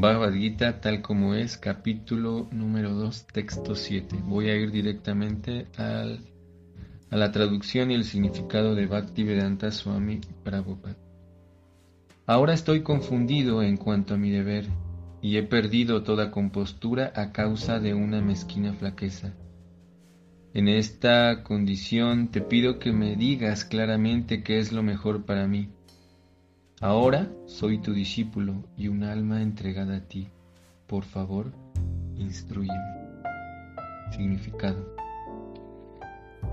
Bhagavad Gita tal como es, capítulo número 2, texto 7. Voy a ir directamente a la traducción y el significado de Bhaktivedanta Swami Prabhupada. Ahora estoy confundido en cuanto a mi deber y he perdido toda compostura a causa de una mezquina flaqueza. En esta condición te pido que me digas claramente qué es lo mejor para mí Ahora soy tu discípulo y un alma entregada a ti. Por favor, instruyeme. Significado.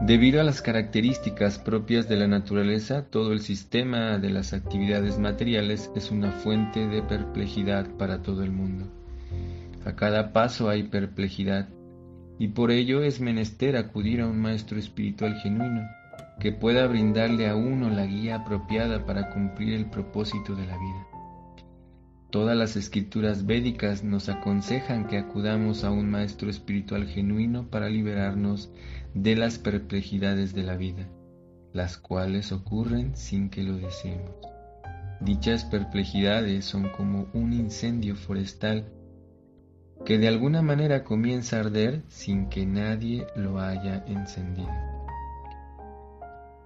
Debido a las características propias de la naturaleza, todo el sistema de las actividades materiales es una fuente de perplejidad para todo el mundo. A cada paso hay perplejidad, y por ello es menester acudir a un maestro espiritual genuino que pueda brindarle a uno la guía apropiada para cumplir el propósito de la vida. Todas las escrituras védicas nos aconsejan que acudamos a un maestro espiritual genuino para liberarnos de las perplejidades de la vida, las cuales ocurren sin que lo deseemos. Dichas perplejidades son como un incendio forestal que de alguna manera comienza a arder sin que nadie lo haya encendido.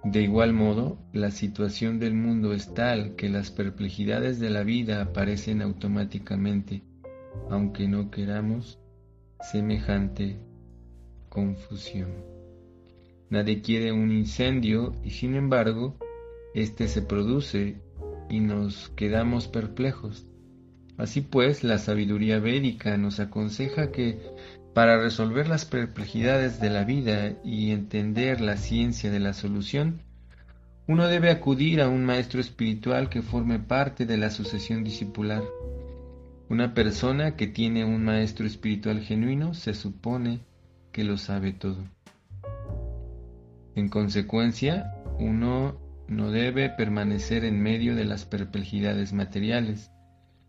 De igual modo, la situación del mundo es tal que las perplejidades de la vida aparecen automáticamente, aunque no queramos semejante confusión. Nadie quiere un incendio y sin embargo, éste se produce y nos quedamos perplejos. Así pues, la sabiduría védica nos aconseja que para resolver las perplejidades de la vida y entender la ciencia de la solución, uno debe acudir a un maestro espiritual que forme parte de la sucesión discipular. Una persona que tiene un maestro espiritual genuino se supone que lo sabe todo. En consecuencia, uno no debe permanecer en medio de las perplejidades materiales,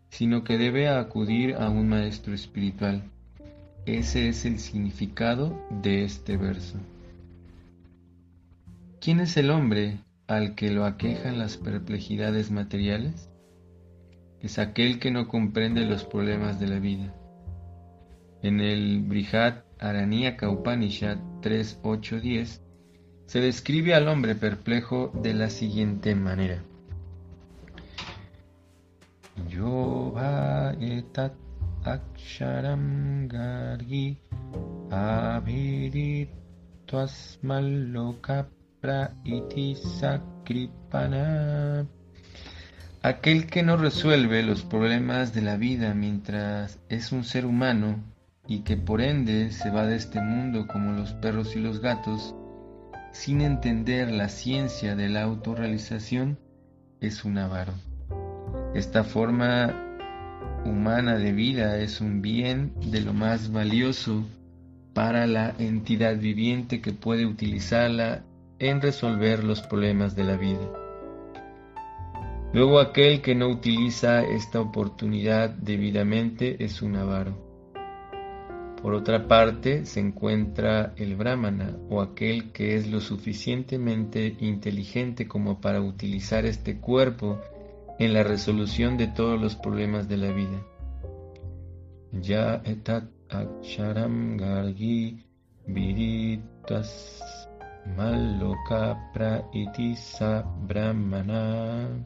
sino que debe acudir a un maestro espiritual. Ese es el significado de este verso. ¿Quién es el hombre al que lo aquejan las perplejidades materiales? Es aquel que no comprende los problemas de la vida. En el Brihad Aranyaka Upanishad 3.8.10 se describe al hombre perplejo de la siguiente manera. Yo etat iti sakripana. Aquel que no resuelve los problemas de la vida mientras es un ser humano y que por ende se va de este mundo como los perros y los gatos, sin entender la ciencia de la autorrealización, es un avaro. Esta forma humana de vida es un bien de lo más valioso para la entidad viviente que puede utilizarla en resolver los problemas de la vida. Luego aquel que no utiliza esta oportunidad debidamente es un avaro. Por otra parte se encuentra el brahmana o aquel que es lo suficientemente inteligente como para utilizar este cuerpo en la resolución de todos los problemas de la vida. Ya etat aksharam gargi viritas maloka praitisa brahmana.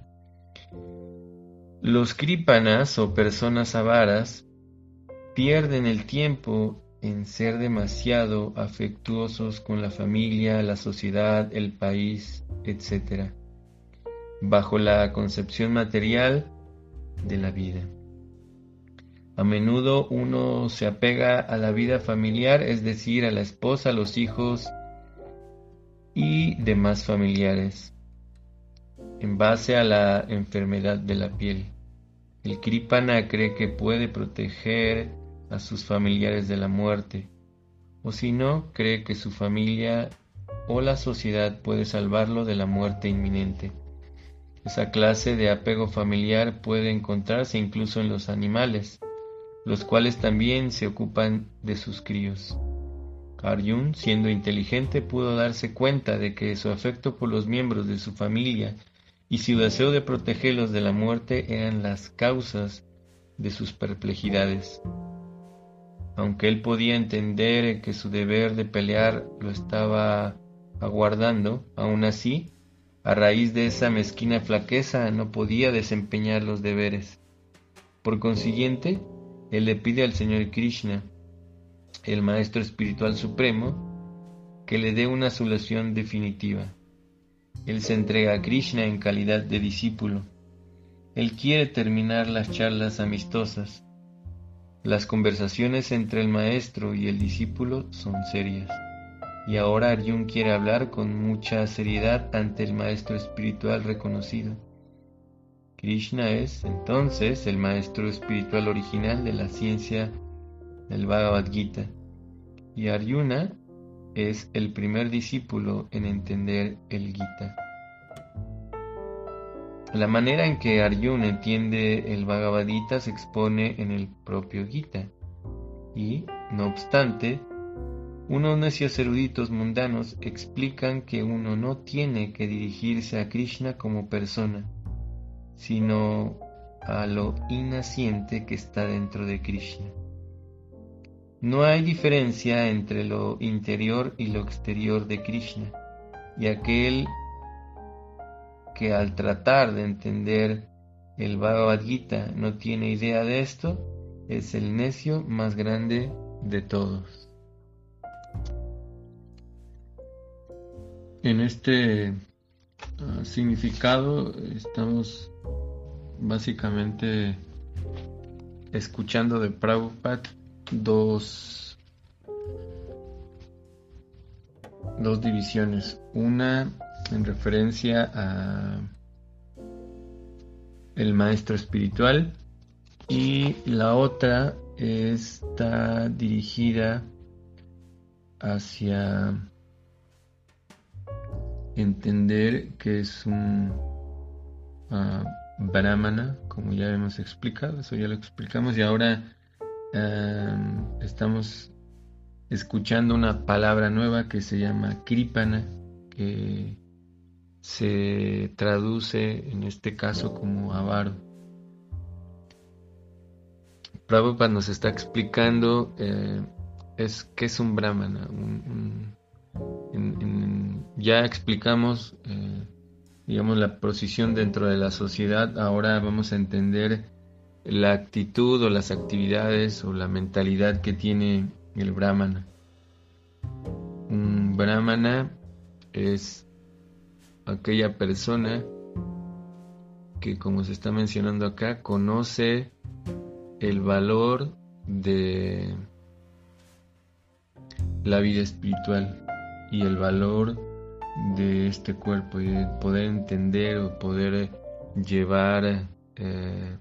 Los kripanas o personas avaras pierden el tiempo en ser demasiado afectuosos con la familia, la sociedad, el país, etc bajo la concepción material de la vida. A menudo uno se apega a la vida familiar, es decir, a la esposa, los hijos y demás familiares, en base a la enfermedad de la piel. El Kripana cree que puede proteger a sus familiares de la muerte, o si no, cree que su familia o la sociedad puede salvarlo de la muerte inminente. Esa clase de apego familiar puede encontrarse incluso en los animales, los cuales también se ocupan de sus críos. Arjun, siendo inteligente, pudo darse cuenta de que su afecto por los miembros de su familia y su deseo de protegerlos de la muerte eran las causas de sus perplejidades. Aunque él podía entender que su deber de pelear lo estaba aguardando, aún así, a raíz de esa mezquina flaqueza no podía desempeñar los deberes. Por consiguiente, él le pide al Señor Krishna, el Maestro Espiritual Supremo, que le dé una solución definitiva. Él se entrega a Krishna en calidad de discípulo. Él quiere terminar las charlas amistosas. Las conversaciones entre el maestro y el discípulo son serias. Y ahora Arjun quiere hablar con mucha seriedad ante el maestro espiritual reconocido. Krishna es entonces el maestro espiritual original de la ciencia del Bhagavad Gita y Arjuna es el primer discípulo en entender el Gita. La manera en que Arjuna entiende el Bhagavad Gita se expone en el propio Gita y, no obstante, unos necios eruditos mundanos explican que uno no tiene que dirigirse a Krishna como persona, sino a lo inaciente que está dentro de Krishna. No hay diferencia entre lo interior y lo exterior de Krishna, y aquel que al tratar de entender el Bhagavad Gita no tiene idea de esto, es el necio más grande de todos. En este ah, significado estamos básicamente escuchando de Prabhupada dos, dos divisiones. Una en referencia a el maestro espiritual y la otra está dirigida hacia entender que es un uh, brahmana, como ya hemos explicado, eso ya lo explicamos, y ahora estamos escuchando una palabra nueva que se llama kripana, que se traduce en este caso como avaro. Prabhupada nos está explicando eh, es qué es un brahmana. Ya explicamos eh, digamos, la posición dentro de la sociedad, ahora vamos a entender la actitud o las actividades o la mentalidad que tiene el brahmana. Un brahmana es aquella persona que, como se está mencionando acá, conoce el valor de la vida espiritual y el valor de este cuerpo y de poder entender o poder llevar eh,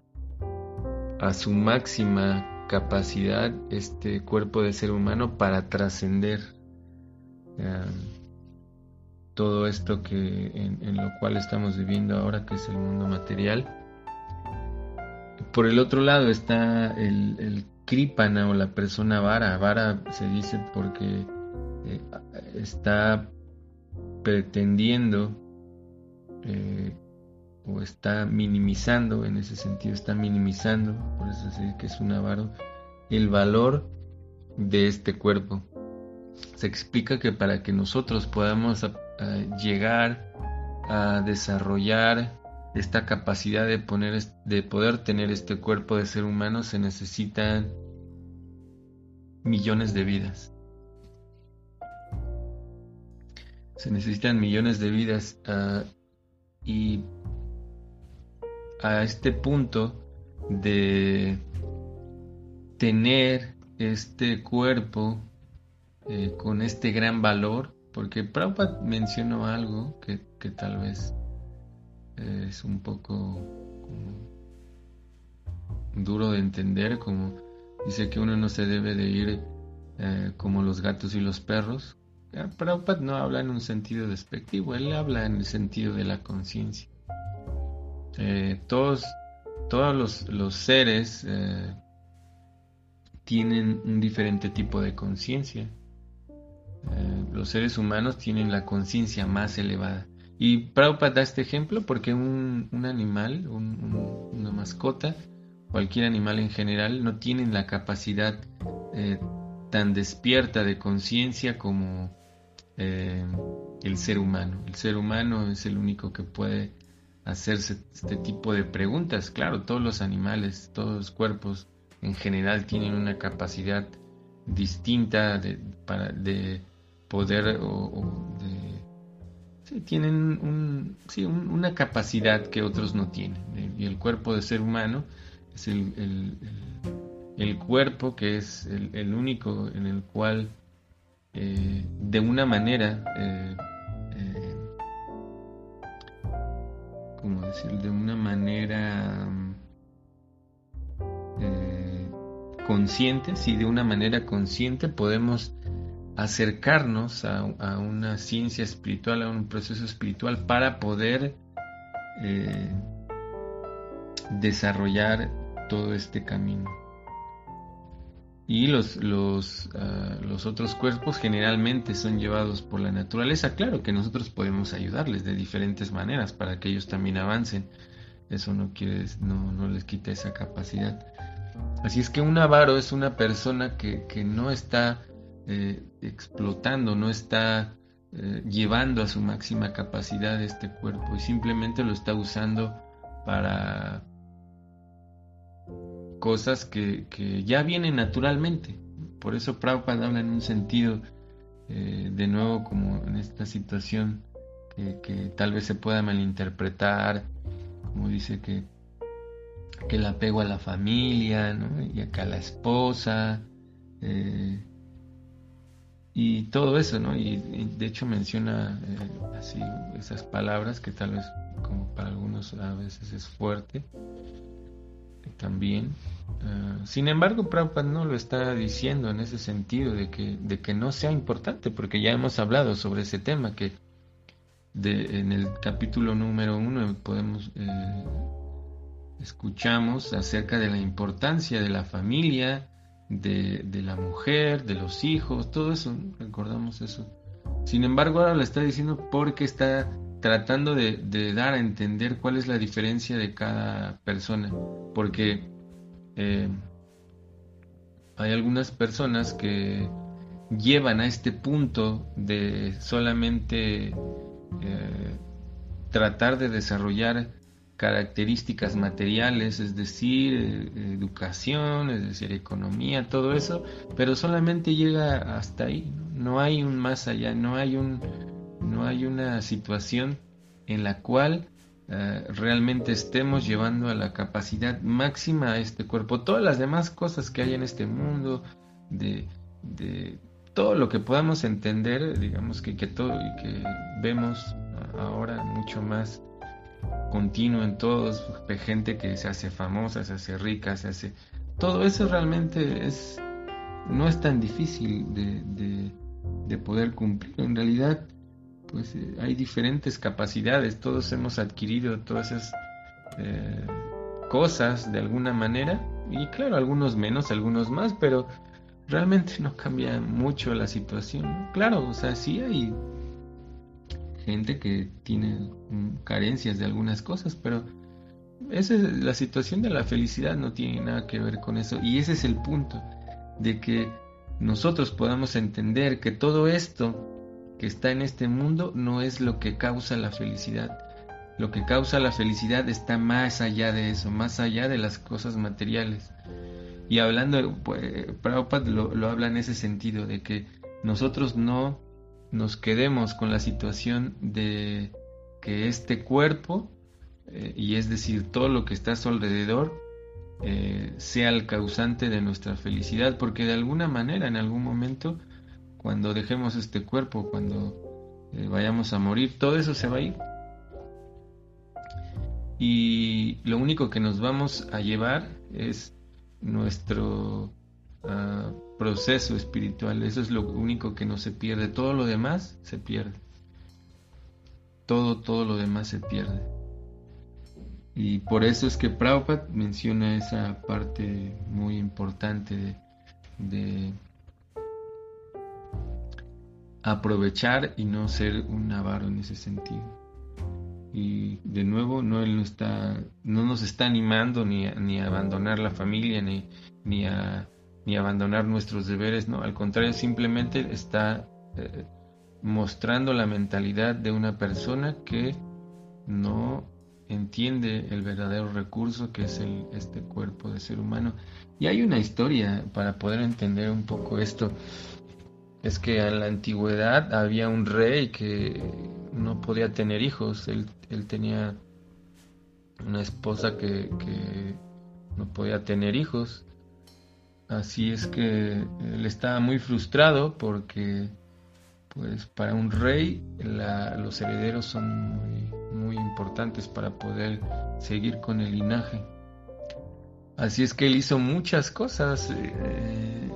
a su máxima capacidad este cuerpo de ser humano para trascender eh, todo esto que en, lo cual estamos viviendo ahora que es el mundo material. Por el otro lado está el, el kripana o la persona vara. Vara se dice porque eh, está pretendiendo eh, o está minimizando, en ese sentido está minimizando, por eso se que es un avaro, el valor de este cuerpo. Se explica que para que nosotros podamos llegar a desarrollar esta capacidad de, poner, de poder tener este cuerpo de ser humano se necesitan millones de vidas. Se necesitan millones de vidas ah, y a este punto de tener este cuerpo eh, con este gran valor, porque Prabhupada mencionó algo que, tal vez es un poco duro de entender, como dice que uno no se debe de ir eh, como los gatos y los perros, Prabhupada no habla en un sentido despectivo, él habla en el sentido de la conciencia. Eh, todos todos los, seres eh, tienen un diferente tipo de conciencia. Eh, los seres humanos tienen la conciencia más elevada. Y Prabhupada da este ejemplo porque un, animal, una mascota, cualquier animal en general, no tienen la capacidad tan despierta de conciencia como eh, el ser humano. El ser humano es el único que puede hacerse este tipo de preguntas. Claro, todos los animales, todos los cuerpos en general tienen una capacidad distinta de, para, de poder o, de... Sí, tienen un, sí, una capacidad que otros no tienen. Y el cuerpo de ser humano es el, el, cuerpo que es el, único en el cual eh, de una manera eh, como decir, de una manera eh, consciente, si de una manera consciente podemos acercarnos a, una ciencia espiritual, a un proceso espiritual para poder eh, desarrollar todo este camino y los, los, ah, los otros cuerpos generalmente son llevados por la naturaleza. Claro que nosotros podemos ayudarles de diferentes maneras para que ellos también avancen. Eso no, quiere, no, no les quita esa capacidad. Así es que un avaro es una persona que, que no está eh, explotando, no está eh, llevando a su máxima capacidad este cuerpo y simplemente lo está usando para cosas que, ya vienen naturalmente. Por eso Prabhupada habla en un sentido, eh, de nuevo, como en esta situación que, tal vez se pueda malinterpretar, como dice que, que el apego a la familia, y acá a la esposa, eh, y todo eso, ¿no? Y, de hecho menciona eh, así esas palabras que tal vez como para algunos a veces es fuerte, también. Ah, sin embargo, Prabhupada no lo está diciendo en ese sentido de que, de que no sea importante, porque ya hemos hablado sobre ese tema, que en el capítulo número uno podemos eh, escuchamos acerca de la importancia de la familia, de, de, la mujer, de los hijos, todo eso, recordamos eso. Sin embargo, ahora lo está diciendo porque está tratando de, dar a entender cuál es la diferencia de cada persona, porque eh, hay algunas personas que llevan a este punto de solamente eh, tratar de desarrollar características materiales, es decir, educación, es decir, economía, todo eso, pero solamente llega hasta ahí, no hay un más allá, no hay un no hay una situación en la cual eh, realmente estemos llevando a la capacidad máxima a este cuerpo. Todas las demás cosas que hay en este mundo, de, todo lo que podamos entender, digamos que, que todo y que vemos ahora mucho más continuo en todos, gente que se hace famosa, se hace rica, se hace... Todo eso realmente es no es tan difícil de, de poder cumplir. En realidad, pues eh, hay diferentes capacidades, todos hemos adquirido todas esas eh, cosas de alguna manera, y claro, algunos menos, algunos más, pero realmente no cambia mucho la situación. Claro, o sea, sí hay gente que tiene carencias de algunas cosas, pero esa es la situación de la felicidad no tiene nada que ver con eso. Y ese es el punto, de que nosotros podamos entender que todo esto que está en este mundo no es lo que causa la felicidad. Lo que causa la felicidad está más allá de eso, más allá de las cosas materiales. Y hablando, pues, Prabhupada lo, habla en ese sentido, de que nosotros no nos quedemos con la situación de que este cuerpo, eh, y es decir, todo lo que está a su alrededor, eh, sea el causante de nuestra felicidad, porque de alguna manera, en algún momento, cuando dejemos este cuerpo, cuando eh, vayamos a morir, todo eso se va a ir. Y lo único que nos vamos a llevar es nuestro ah, proceso espiritual. Eso es lo único que no se pierde. Todo lo demás se pierde. Todo, todo lo demás se pierde. Y por eso es que Prabhupada menciona esa parte muy importante de aprovechar y no ser un avaro en ese sentido. y de nuevo no él no está no nos está animando ni a, ni a abandonar la familia ni, ni a ni abandonar nuestros deberes no al contrario simplemente está eh, mostrando la mentalidad de una persona que no entiende el verdadero recurso que es el, este cuerpo de ser humano. Y hay una historia para poder entender un poco esto es que en la antigüedad había un rey que no podía tener hijos. Él, tenía una esposa que, no podía tener hijos. Así es que él estaba muy frustrado porque pues para un rey los herederos son muy, muy, importantes para poder seguir con el linaje. Así es que él hizo muchas cosas eh,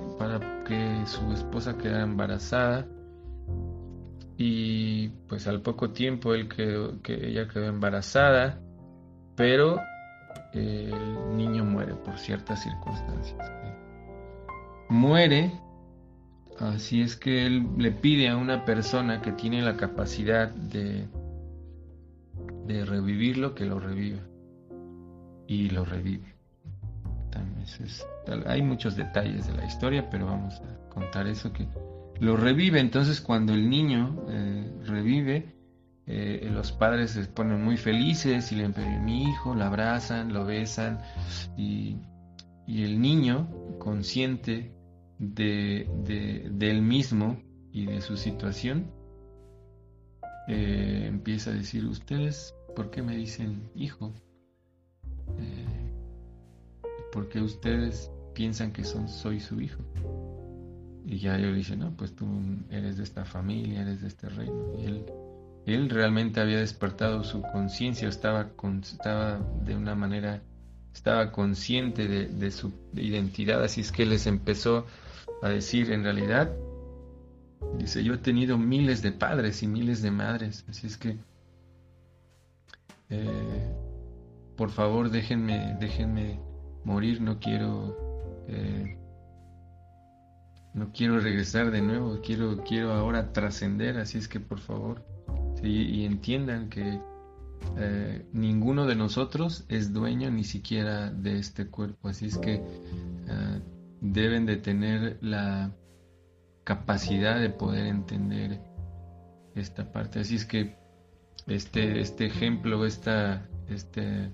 que su esposa quedara embarazada y pues al poco tiempo él quedó, que ella quedó embarazada, pero el niño muere por ciertas circunstancias. Muere, así es que él le pide a una persona que tiene la capacidad de, de revivirlo que lo reviva. Y lo revive. Hay muchos detalles de la historia, pero vamos a contar eso que lo revive. Entonces cuando el niño eh, revive, eh, los padres se ponen muy felices y le envían mi hijo, lo abrazan, lo besan y, el niño, consciente de, él mismo y de su situación, eh, empieza a decir, ustedes, ¿por qué me dicen hijo? ¿Por qué ustedes piensan que son, soy su hijo? Y ya yo le dije, no, pues tú eres de esta familia, eres de este reino. Y él, él realmente había despertado su conciencia, estaba, estaba de una manera, estaba consciente de, su identidad, así es que les empezó a decir, en realidad, dice, yo he tenido miles de padres y miles de madres, así es que, eh, por favor, déjenme, déjenme morir, no quiero... Eh, no quiero regresar de nuevo, quiero, quiero ahora trascender, así es que por favor, y entiendan que eh, ninguno de nosotros es dueño ni siquiera de este cuerpo, así es que eh, deben de tener la capacidad de poder entender esta parte, así es que este, este ejemplo, esta este,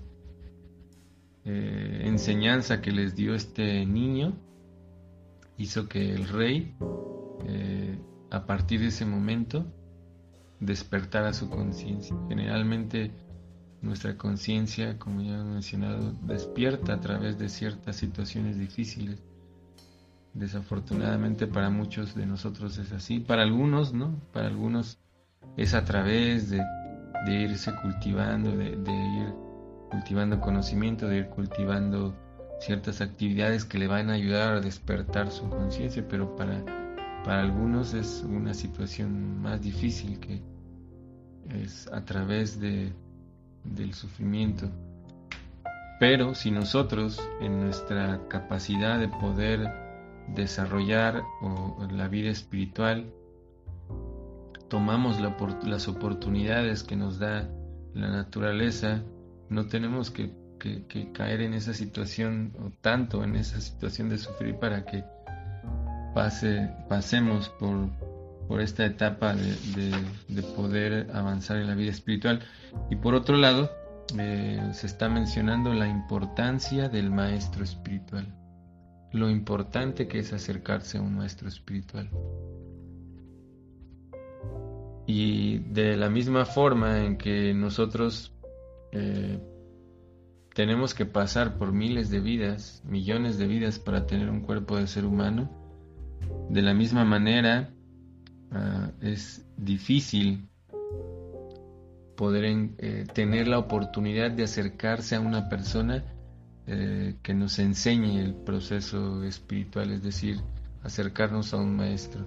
eh, enseñanza que les dio este niño, hizo que el rey, eh, a partir de ese momento, despertara su conciencia. Generalmente nuestra conciencia, como ya he mencionado, despierta a través de ciertas situaciones difíciles. Desafortunadamente para muchos de nosotros es así, para algunos no, para algunos es a través de, irse cultivando, de ir cultivando conocimiento, de ir cultivando ciertas actividades que le van a ayudar a despertar su conciencia, pero para, para algunos es una situación más difícil que es a través de, del sufrimiento. Pero si nosotros en nuestra capacidad de poder desarrollar la vida espiritual tomamos las oportunidades que nos da la naturaleza, no tenemos que caer en esa situación o tanto en esa situación de sufrir para que pase, pasemos por, por esta etapa de, poder avanzar en la vida espiritual. Y por otro lado, eh, se está mencionando la importancia del maestro espiritual, lo importante que es acercarse a un maestro espiritual. Y de la misma forma en que nosotros eh, tenemos que pasar por miles de vidas, millones de vidas para tener un cuerpo de ser humano. De la misma manera, ah, es difícil poder eh, tener la oportunidad de acercarse a una persona eh, que nos enseñe el proceso espiritual, es decir, acercarnos a un maestro.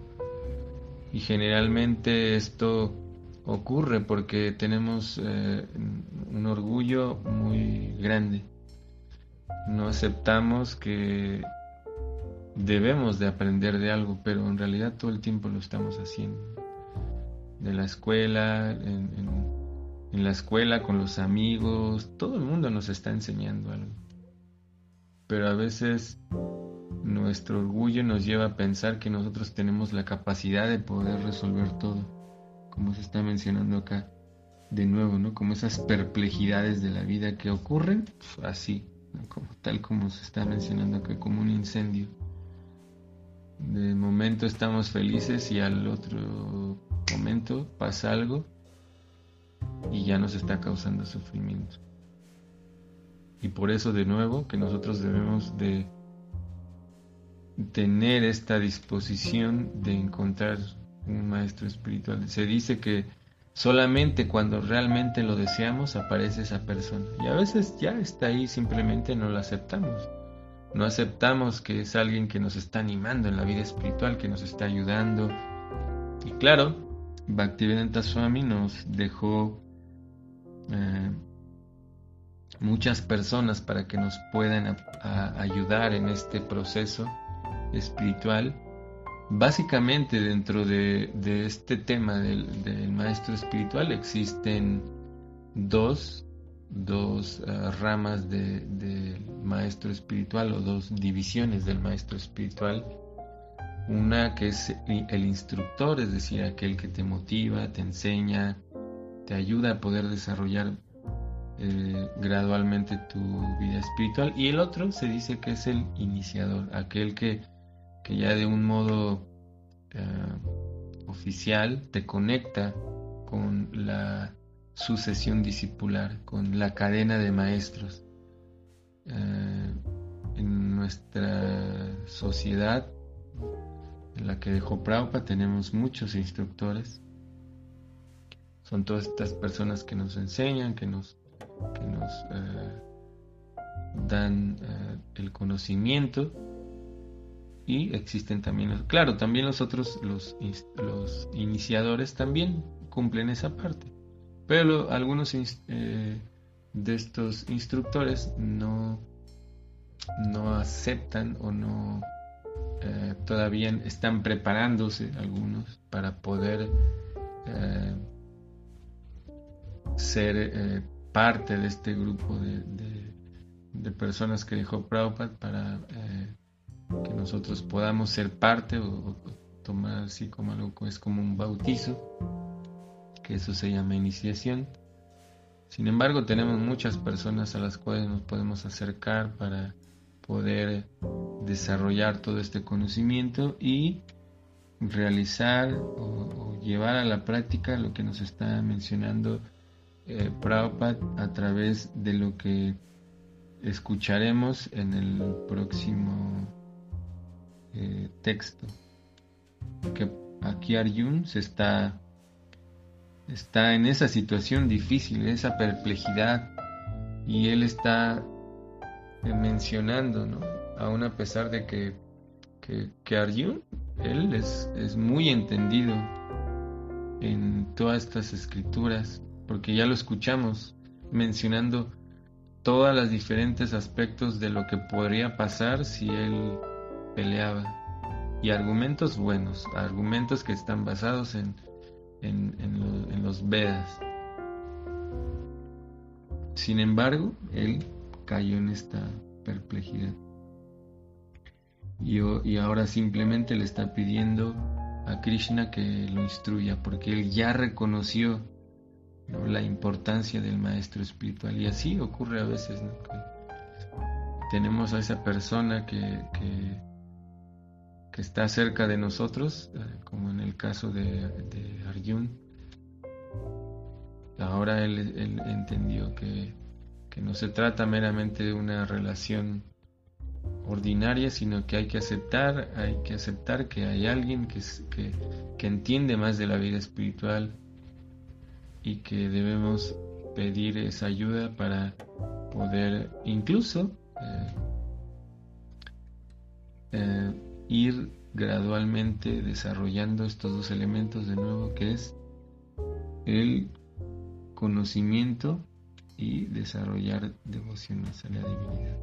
Y generalmente esto ocurre porque tenemos un orgullo muy grande. No aceptamos que debemos de aprender de algo, pero en realidad todo el tiempo lo estamos haciendo. De la escuela, en, en la escuela, con los amigos, todo el mundo nos está enseñando algo. Pero a veces nuestro orgullo nos lleva a pensar que nosotros tenemos la capacidad de poder resolver todo, como se está mencionando acá de nuevo, ¿no? Como esas perplejidades de la vida que ocurren así, como, tal como se está mencionando acá, como un incendio. De momento estamos felices y al otro momento pasa algo y ya nos está causando sufrimiento. Y por eso de nuevo que nosotros debemos de tener esta disposición de encontrar un maestro espiritual. Se dice que solamente cuando realmente lo deseamos aparece esa persona. Y a veces ya está ahí, simplemente no lo aceptamos. No aceptamos que es alguien que nos está animando en la vida espiritual, que nos está ayudando. Y claro, Bhaktivedanta Swami nos dejó eh, muchas personas para que nos puedan ayudar en este proceso espiritual. Básicamente dentro de, este tema del, maestro espiritual existen dos, dos eh, ramas del maestro espiritual o dos divisiones del maestro espiritual. Una que es el instructor, es decir, aquel que te motiva, te enseña, te ayuda a poder desarrollar eh, gradualmente tu vida espiritual. Y el otro se dice que es el iniciador, aquel que que ya de un modo eh, oficial te conecta con la sucesión discipular, con la cadena de maestros. Eh, en nuestra sociedad, en la que dejó Prabhupada, tenemos muchos instructores. Son todas estas personas que nos enseñan, que nos, que nos eh, dan el conocimiento y existen también, claro, también los otros, los, iniciadores también cumplen esa parte. Pero algunos eh, de estos instructores no, no aceptan o no eh, todavía están preparándose algunos para poder eh, ser parte de este grupo de, de, personas que dejó Prabhupada para que nosotros podamos ser parte o, tomar así como algo es como un bautizo, que eso se llama iniciación. Sin embargo, tenemos muchas personas a las cuales nos podemos acercar para poder desarrollar todo este conocimiento y realizar o, llevar a la práctica lo que nos está mencionando eh, Prabhupada a través de lo que escucharemos en el próximo eh, texto. Que aquí Arjun se está, está en esa situación difícil, esa perplejidad, y él está eh, mencionando, ¿no? Aún a pesar de que, que, Arjun, él es, es muy entendido en todas estas escrituras, porque ya lo escuchamos mencionando todos los diferentes aspectos de lo que podría pasar si él peleaba. Y argumentos buenos, argumentos que están basados en, en, los Vedas. Sin embargo, él cayó en esta perplejidad. Y, y, ahora simplemente le está pidiendo a Krishna que lo instruya, porque él ya reconoció la importancia del maestro espiritual. Y así ocurre a veces, tenemos a esa persona que, que que está cerca de nosotros, eh, como en el caso de, Arjun. Ahora él, entendió que, no se trata meramente de una relación ordinaria, sino que hay que aceptar, hay que aceptar que hay alguien que, que, entiende más de la vida espiritual y que debemos pedir esa ayuda para poder incluso eh, eh, ir gradualmente desarrollando estos dos elementos de nuevo que es el conocimiento y desarrollar devoción hacia la divinidad.